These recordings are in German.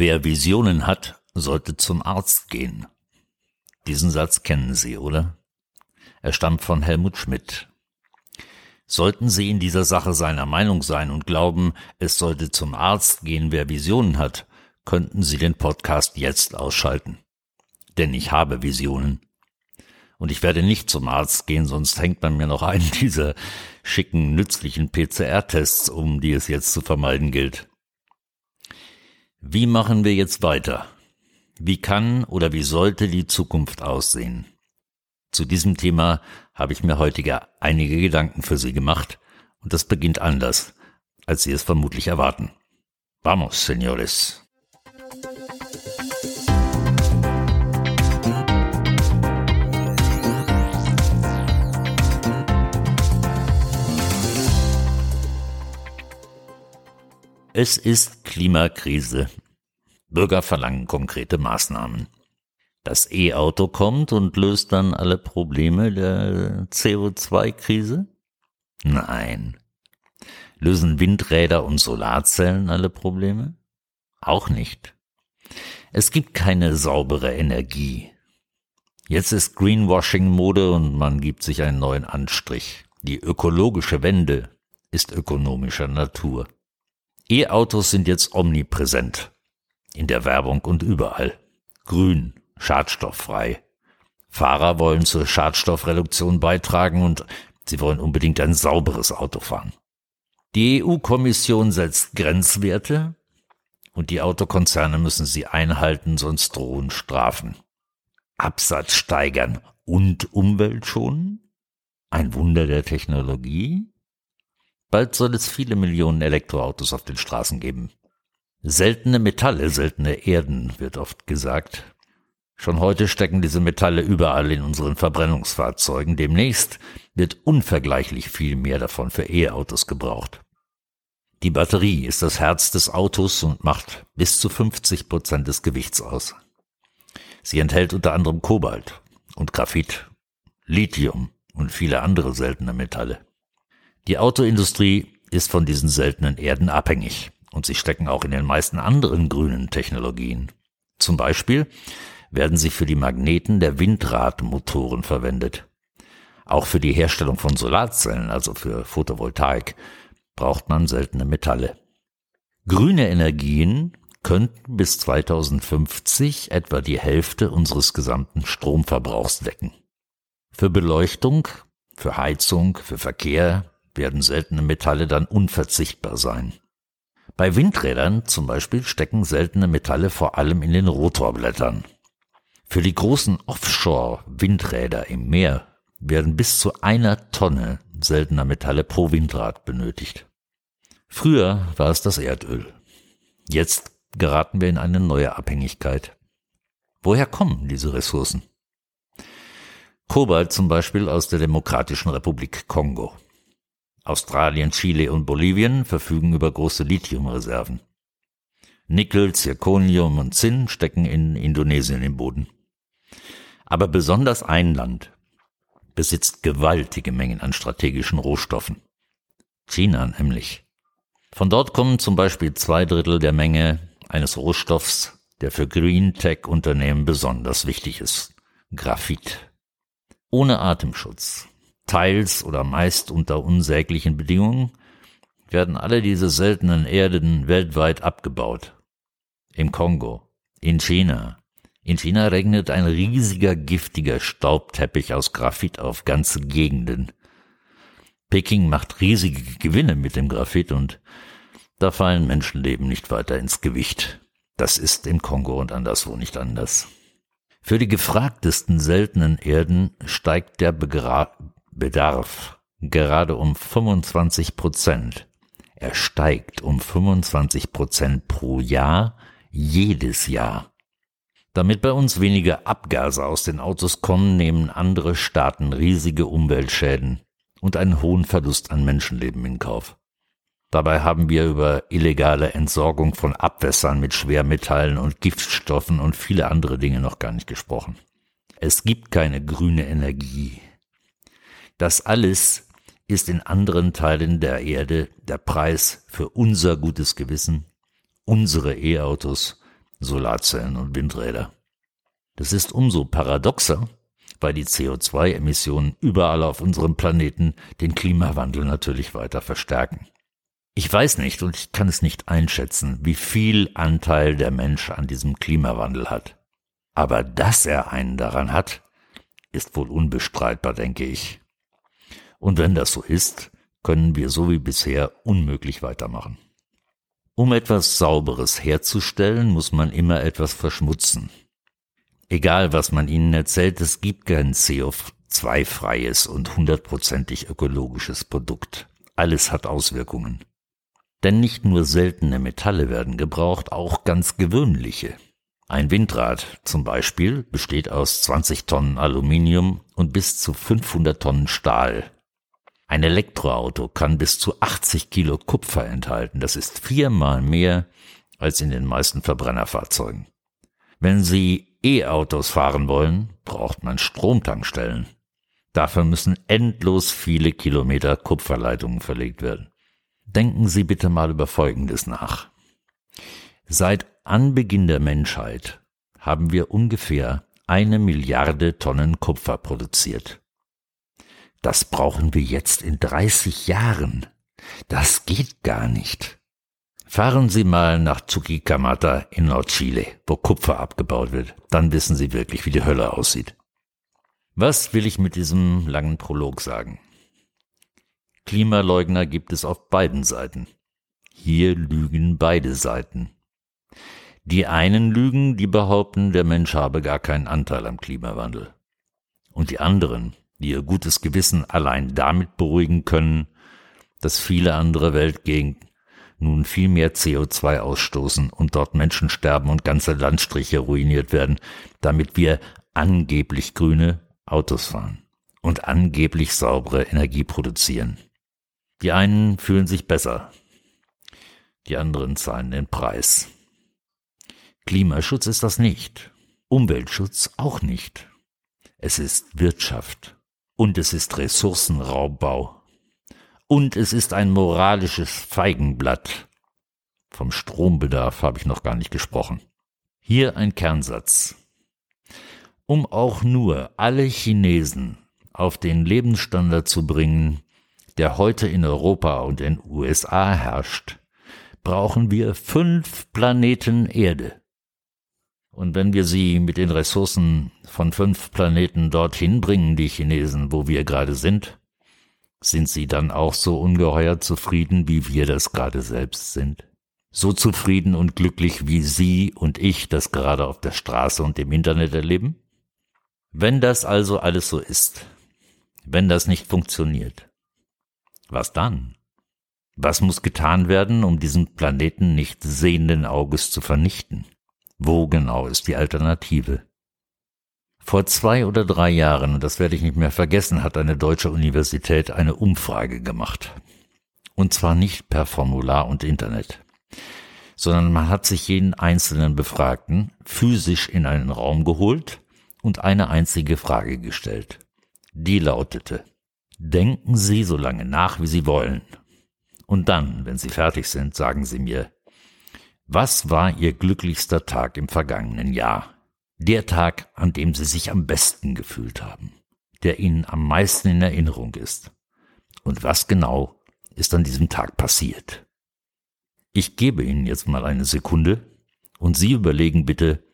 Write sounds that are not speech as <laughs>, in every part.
Wer Visionen hat, sollte zum Arzt gehen. Diesen Satz kennen Sie, oder? Er stammt von Helmut Schmidt. Sollten Sie in dieser Sache seiner Meinung sein und glauben, es sollte zum Arzt gehen, wer Visionen hat, könnten Sie den Podcast jetzt ausschalten. Denn ich habe Visionen. Und ich werde nicht zum Arzt gehen, sonst hängt man mir noch <laughs> einen dieser schicken, nützlichen PCR-Tests um, die es jetzt zu vermeiden gilt. Wie machen wir jetzt weiter? Wie kann oder wie sollte die Zukunft aussehen? Zu diesem Thema habe ich mir heute einige Gedanken für Sie gemacht und das beginnt anders, als Sie es vermutlich erwarten. Vamos, señores. Es ist Klimakrise. Bürger verlangen konkrete Maßnahmen. Das E-Auto kommt und löst dann alle Probleme der CO2-Krise? Nein. Lösen Windräder und Solarzellen alle Probleme? Auch nicht. Es gibt keine saubere Energie. Jetzt ist Greenwashing Mode und man gibt sich einen neuen Anstrich. Die ökologische Wende ist ökonomischer Natur. E-Autos sind jetzt omnipräsent. In der Werbung und überall. Grün, schadstofffrei. Fahrer wollen zur Schadstoffreduktion beitragen und sie wollen unbedingt ein sauberes Auto fahren. Die EU-Kommission setzt Grenzwerte und die Autokonzerne müssen sie einhalten, sonst drohen Strafen. Absatz steigern und Umwelt schonen? Ein Wunder der Technologie? Bald soll es viele Millionen Elektroautos auf den Straßen geben. Seltene Metalle, seltene Erden, wird oft gesagt. Schon heute stecken diese Metalle überall in unseren Verbrennungsfahrzeugen. Demnächst wird unvergleichlich viel mehr davon für E-Autos gebraucht. Die Batterie ist das Herz des Autos und macht bis zu 50 Prozent des Gewichts aus. Sie enthält unter anderem Kobalt und Graphit, Lithium und viele andere seltene Metalle. Die Autoindustrie ist von diesen seltenen Erden abhängig und sie stecken auch in den meisten anderen grünen Technologien. Zum Beispiel werden sie für die Magneten der Windradmotoren verwendet. Auch für die Herstellung von Solarzellen, also für Photovoltaik, braucht man seltene Metalle. Grüne Energien könnten bis 2050 etwa die Hälfte unseres gesamten Stromverbrauchs decken. Für Beleuchtung, für Heizung, für Verkehr, werden seltene Metalle dann unverzichtbar sein. Bei Windrädern zum Beispiel stecken seltene Metalle vor allem in den Rotorblättern. Für die großen Offshore-Windräder im Meer werden bis zu einer Tonne seltener Metalle pro Windrad benötigt. Früher war es das Erdöl. Jetzt geraten wir in eine neue Abhängigkeit. Woher kommen diese Ressourcen? Kobalt zum Beispiel aus der Demokratischen Republik Kongo. Australien, Chile und Bolivien verfügen über große Lithiumreserven. Nickel, Zirconium und Zinn stecken in Indonesien im Boden. Aber besonders ein Land besitzt gewaltige Mengen an strategischen Rohstoffen. China nämlich. Von dort kommen zum Beispiel zwei Drittel der Menge eines Rohstoffs, der für Green Tech Unternehmen besonders wichtig ist. Graphit. Ohne Atemschutz, teils oder meist unter unsäglichen Bedingungen, werden alle diese seltenen Erden weltweit abgebaut. Im Kongo, in China. In China regnet ein riesiger giftiger Staubteppich aus Graphit auf ganze Gegenden. Peking macht riesige Gewinne mit dem Graphit und da fallen Menschenleben nicht weiter ins Gewicht. Das ist im Kongo und anderswo nicht anders. Für die gefragtesten seltenen Erden steigt der Begra Bedarf gerade um 25 Prozent. Er steigt um 25 Prozent pro Jahr jedes Jahr. Damit bei uns weniger Abgase aus den Autos kommen, nehmen andere Staaten riesige Umweltschäden und einen hohen Verlust an Menschenleben in Kauf. Dabei haben wir über illegale Entsorgung von Abwässern mit Schwermetallen und Giftstoffen und viele andere Dinge noch gar nicht gesprochen. Es gibt keine grüne Energie, das alles ist in anderen Teilen der Erde der Preis für unser gutes Gewissen, unsere E-Autos Solarzellen und Windräder. Das ist umso paradoxer, weil die CO2-Emissionen überall auf unserem Planeten den Klimawandel natürlich weiter verstärken. Ich weiß nicht und ich kann es nicht einschätzen, wie viel Anteil der Mensch an diesem Klimawandel hat. Aber dass er einen daran hat, ist wohl unbestreitbar, denke ich. Und wenn das so ist, können wir so wie bisher unmöglich weitermachen. Um etwas Sauberes herzustellen, muss man immer etwas verschmutzen. Egal, was man ihnen erzählt, es gibt kein CO2-freies und hundertprozentig ökologisches Produkt. Alles hat Auswirkungen. Denn nicht nur seltene Metalle werden gebraucht, auch ganz gewöhnliche. Ein Windrad zum Beispiel besteht aus 20 Tonnen Aluminium und bis zu 500 Tonnen Stahl. Ein Elektroauto kann bis zu 80 Kilo Kupfer enthalten. Das ist viermal mehr als in den meisten Verbrennerfahrzeugen. Wenn Sie E-Autos fahren wollen, braucht man Stromtankstellen. Dafür müssen endlos viele Kilometer Kupferleitungen verlegt werden. Denken Sie bitte mal über Folgendes nach. Seit Anbeginn der Menschheit haben wir ungefähr eine Milliarde Tonnen Kupfer produziert. Das brauchen wir jetzt in 30 Jahren. Das geht gar nicht. Fahren Sie mal nach Chuquicamata in Nordchile, wo Kupfer abgebaut wird. Dann wissen Sie wirklich, wie die Hölle aussieht. Was will ich mit diesem langen Prolog sagen? Klimaleugner gibt es auf beiden Seiten. Hier lügen beide Seiten. Die einen lügen, die behaupten, der Mensch habe gar keinen Anteil am Klimawandel. Und die anderen, die ihr gutes Gewissen allein damit beruhigen können, dass viele andere Weltgegenden nun viel mehr CO2 ausstoßen und dort Menschen sterben und ganze Landstriche ruiniert werden, damit wir angeblich grüne Autos fahren und angeblich saubere Energie produzieren. Die einen fühlen sich besser, die anderen zahlen den Preis. Klimaschutz ist das nicht, Umweltschutz auch nicht. Es ist Wirtschaft und es ist Ressourcenraubbau und es ist ein moralisches Feigenblatt. Vom Strombedarf habe ich noch gar nicht gesprochen. Hier ein Kernsatz. Um auch nur alle Chinesen auf den Lebensstandard zu bringen, der heute in Europa und in USA herrscht, brauchen wir fünf Planeten Erde. Und wenn wir sie mit den Ressourcen von fünf Planeten dorthin bringen, die Chinesen, wo wir gerade sind, sind Sie dann auch so ungeheuer zufrieden, wie wir das gerade selbst sind? So zufrieden und glücklich, wie Sie und ich das gerade auf der Straße und im Internet erleben? Wenn das also alles so ist, wenn das nicht funktioniert, was dann? Was muss getan werden, um diesen Planeten nicht sehenden Auges zu vernichten? Wo genau ist die Alternative? Vor zwei oder drei Jahren, und das werde ich nicht mehr vergessen, hat eine deutsche Universität eine Umfrage gemacht. Und zwar nicht per Formular und Internet, sondern man hat sich jeden einzelnen Befragten physisch in einen Raum geholt und eine einzige Frage gestellt. Die lautete, denken Sie so lange nach, wie Sie wollen. Und dann, wenn Sie fertig sind, sagen Sie mir, was war Ihr glücklichster Tag im vergangenen Jahr? Der Tag, an dem Sie sich am besten gefühlt haben, der Ihnen am meisten in Erinnerung ist. Und was genau ist an diesem Tag passiert? Ich gebe Ihnen jetzt mal eine Sekunde und Sie überlegen bitte,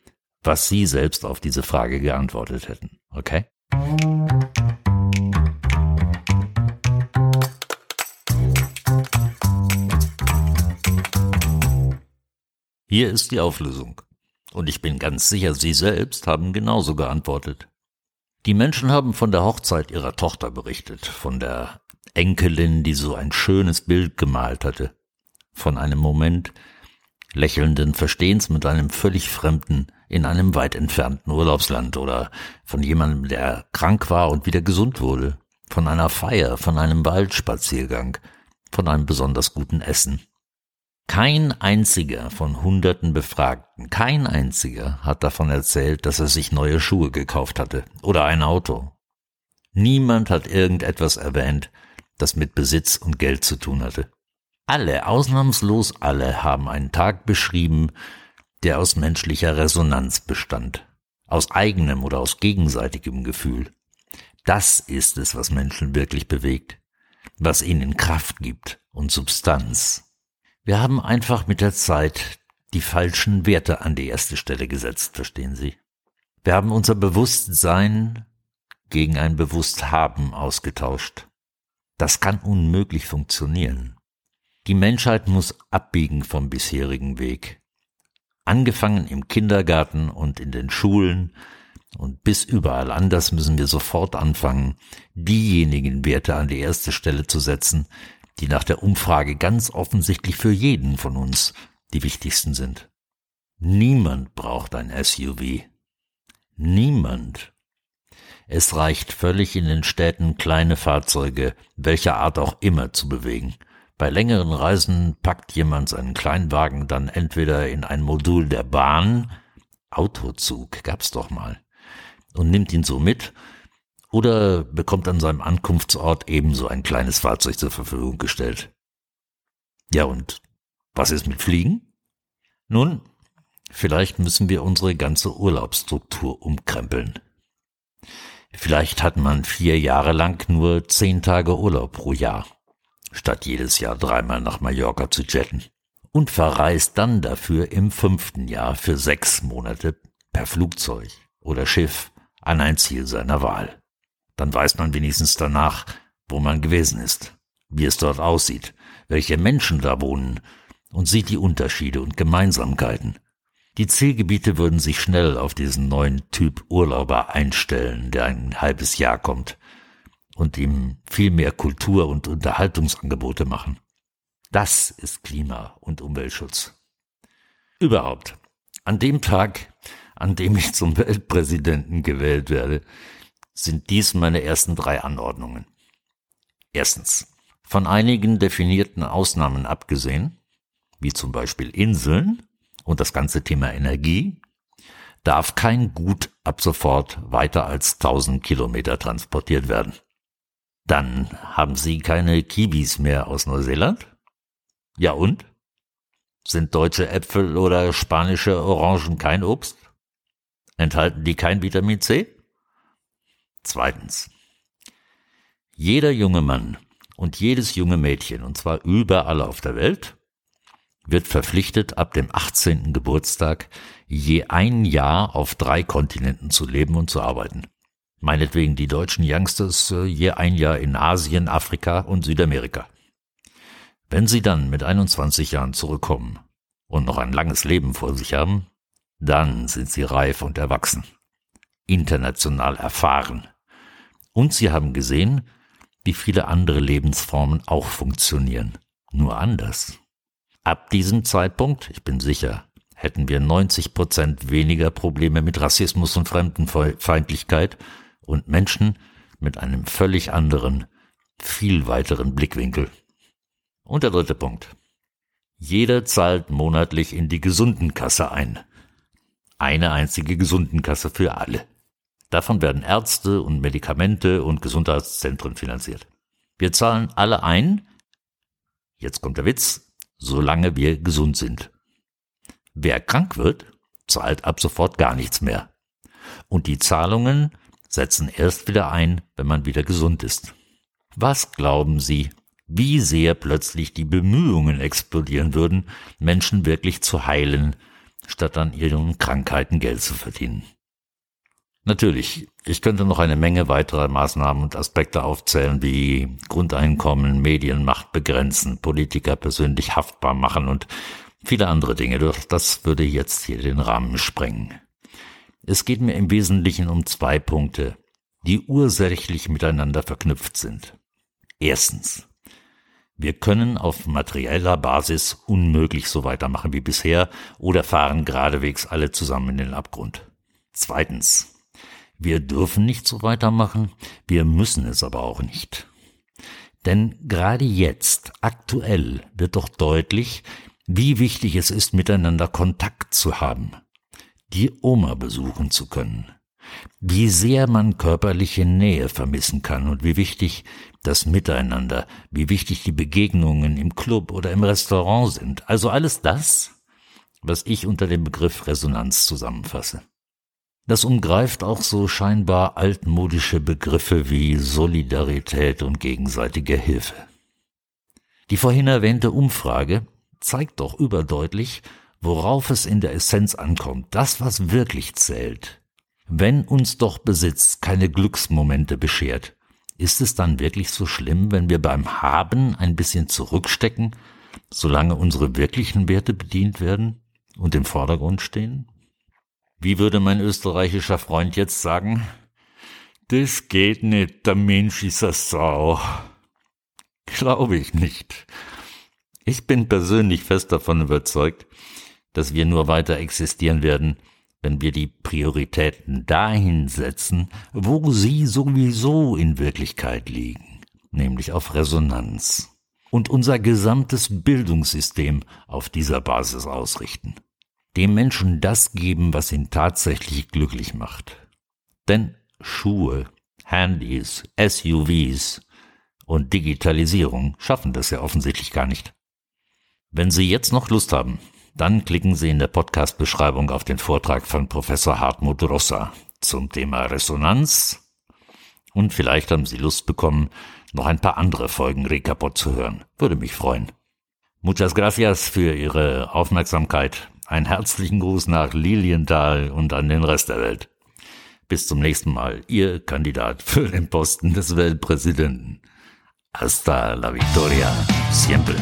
was Sie selbst auf diese Frage geantwortet hätten. Okay? Hier ist die Auflösung. Und ich bin ganz sicher, Sie selbst haben genauso geantwortet. Die Menschen haben von der Hochzeit ihrer Tochter berichtet, von der Enkelin, die so ein schönes Bild gemalt hatte, von einem Moment lächelnden Verstehens mit einem völlig Fremden in einem weit entfernten Urlaubsland oder von jemandem, der krank war und wieder gesund wurde, von einer Feier, von einem Waldspaziergang, von einem besonders guten Essen. Kein einziger von hunderten Befragten, kein einziger hat davon erzählt, dass er sich neue Schuhe gekauft hatte oder ein Auto. Niemand hat irgendetwas erwähnt, das mit Besitz und Geld zu tun hatte. Alle, ausnahmslos alle, haben einen Tag beschrieben, der aus menschlicher Resonanz bestand, aus eigenem oder aus gegenseitigem Gefühl. Das ist es, was Menschen wirklich bewegt, was ihnen Kraft gibt und Substanz. Wir haben einfach mit der Zeit die falschen Werte an die erste Stelle gesetzt, verstehen Sie? Wir haben unser Bewusstsein gegen ein Bewussthaben ausgetauscht. Das kann unmöglich funktionieren. Die Menschheit muss abbiegen vom bisherigen Weg. Angefangen im Kindergarten und in den Schulen und bis überall anders müssen wir sofort anfangen, diejenigen Werte an die erste Stelle zu setzen, die nach der Umfrage ganz offensichtlich für jeden von uns die wichtigsten sind. Niemand braucht ein SUV. Niemand. Es reicht völlig in den Städten kleine Fahrzeuge, welcher Art auch immer, zu bewegen. Bei längeren Reisen packt jemand seinen Kleinwagen dann entweder in ein Modul der Bahn, Autozug gab's doch mal, und nimmt ihn so mit, oder bekommt an seinem Ankunftsort ebenso ein kleines Fahrzeug zur Verfügung gestellt. Ja, und was ist mit Fliegen? Nun, vielleicht müssen wir unsere ganze Urlaubsstruktur umkrempeln. Vielleicht hat man vier Jahre lang nur zehn Tage Urlaub pro Jahr, statt jedes Jahr dreimal nach Mallorca zu jetten. Und verreist dann dafür im fünften Jahr für sechs Monate per Flugzeug oder Schiff an ein Ziel seiner Wahl. Dann weiß man wenigstens danach, wo man gewesen ist, wie es dort aussieht, welche Menschen da wohnen und sieht die Unterschiede und Gemeinsamkeiten. Die Zielgebiete würden sich schnell auf diesen neuen Typ Urlauber einstellen, der ein halbes Jahr kommt und ihm viel mehr Kultur- und Unterhaltungsangebote machen. Das ist Klima- und Umweltschutz. Überhaupt, an dem Tag, an dem ich zum Weltpräsidenten gewählt werde, sind dies meine ersten drei Anordnungen. Erstens, von einigen definierten Ausnahmen abgesehen, wie zum Beispiel Inseln und das ganze Thema Energie, darf kein Gut ab sofort weiter als 1000 Kilometer transportiert werden. Dann haben Sie keine Kiwis mehr aus Neuseeland? Ja und? Sind deutsche Äpfel oder spanische Orangen kein Obst? Enthalten die kein Vitamin C? Zweitens. Jeder junge Mann und jedes junge Mädchen, und zwar überall auf der Welt, wird verpflichtet, ab dem 18. Geburtstag je ein Jahr auf drei Kontinenten zu leben und zu arbeiten. Meinetwegen die deutschen Youngsters äh, je ein Jahr in Asien, Afrika und Südamerika. Wenn sie dann mit 21 Jahren zurückkommen und noch ein langes Leben vor sich haben, dann sind sie reif und erwachsen, international erfahren. Und sie haben gesehen, wie viele andere Lebensformen auch funktionieren, nur anders. Ab diesem Zeitpunkt, ich bin sicher, hätten wir 90 Prozent weniger Probleme mit Rassismus und Fremdenfeindlichkeit und Menschen mit einem völlig anderen, viel weiteren Blickwinkel. Und der dritte Punkt. Jeder zahlt monatlich in die Gesundenkasse ein. Eine einzige Gesundenkasse für alle. Davon werden Ärzte und Medikamente und Gesundheitszentren finanziert. Wir zahlen alle ein, jetzt kommt der Witz, solange wir gesund sind. Wer krank wird, zahlt ab sofort gar nichts mehr. Und die Zahlungen setzen erst wieder ein, wenn man wieder gesund ist. Was glauben Sie, wie sehr plötzlich die Bemühungen explodieren würden, Menschen wirklich zu heilen, statt an ihren Krankheiten Geld zu verdienen? Natürlich, ich könnte noch eine Menge weiterer Maßnahmen und Aspekte aufzählen, wie Grundeinkommen, Medienmacht begrenzen, Politiker persönlich haftbar machen und viele andere Dinge, doch das würde jetzt hier den Rahmen sprengen. Es geht mir im Wesentlichen um zwei Punkte, die ursächlich miteinander verknüpft sind. Erstens. Wir können auf materieller Basis unmöglich so weitermachen wie bisher oder fahren geradewegs alle zusammen in den Abgrund. Zweitens. Wir dürfen nicht so weitermachen, wir müssen es aber auch nicht. Denn gerade jetzt, aktuell, wird doch deutlich, wie wichtig es ist, miteinander Kontakt zu haben, die Oma besuchen zu können, wie sehr man körperliche Nähe vermissen kann und wie wichtig das Miteinander, wie wichtig die Begegnungen im Club oder im Restaurant sind. Also alles das, was ich unter dem Begriff Resonanz zusammenfasse. Das umgreift auch so scheinbar altmodische Begriffe wie Solidarität und gegenseitige Hilfe. Die vorhin erwähnte Umfrage zeigt doch überdeutlich, worauf es in der Essenz ankommt, das, was wirklich zählt. Wenn uns doch Besitz keine Glücksmomente beschert, ist es dann wirklich so schlimm, wenn wir beim Haben ein bisschen zurückstecken, solange unsere wirklichen Werte bedient werden und im Vordergrund stehen? Wie würde mein österreichischer Freund jetzt sagen? Das geht nicht, der Mensch ist a Sau. Glaube ich nicht. Ich bin persönlich fest davon überzeugt, dass wir nur weiter existieren werden, wenn wir die Prioritäten dahin setzen, wo sie sowieso in Wirklichkeit liegen, nämlich auf Resonanz, und unser gesamtes Bildungssystem auf dieser Basis ausrichten. Dem Menschen das geben, was ihn tatsächlich glücklich macht. Denn Schuhe, Handys, SUVs und Digitalisierung schaffen das ja offensichtlich gar nicht. Wenn Sie jetzt noch Lust haben, dann klicken Sie in der Podcast-Beschreibung auf den Vortrag von Professor Hartmut Rossa zum Thema Resonanz und vielleicht haben Sie Lust bekommen, noch ein paar andere Folgen Rekapot zu hören. Würde mich freuen. Muchas gracias für Ihre Aufmerksamkeit. Einen herzlichen Gruß nach Lilienthal und an den Rest der Welt. Bis zum nächsten Mal, Ihr Kandidat für den Posten des Weltpräsidenten. Hasta la victoria, siempre.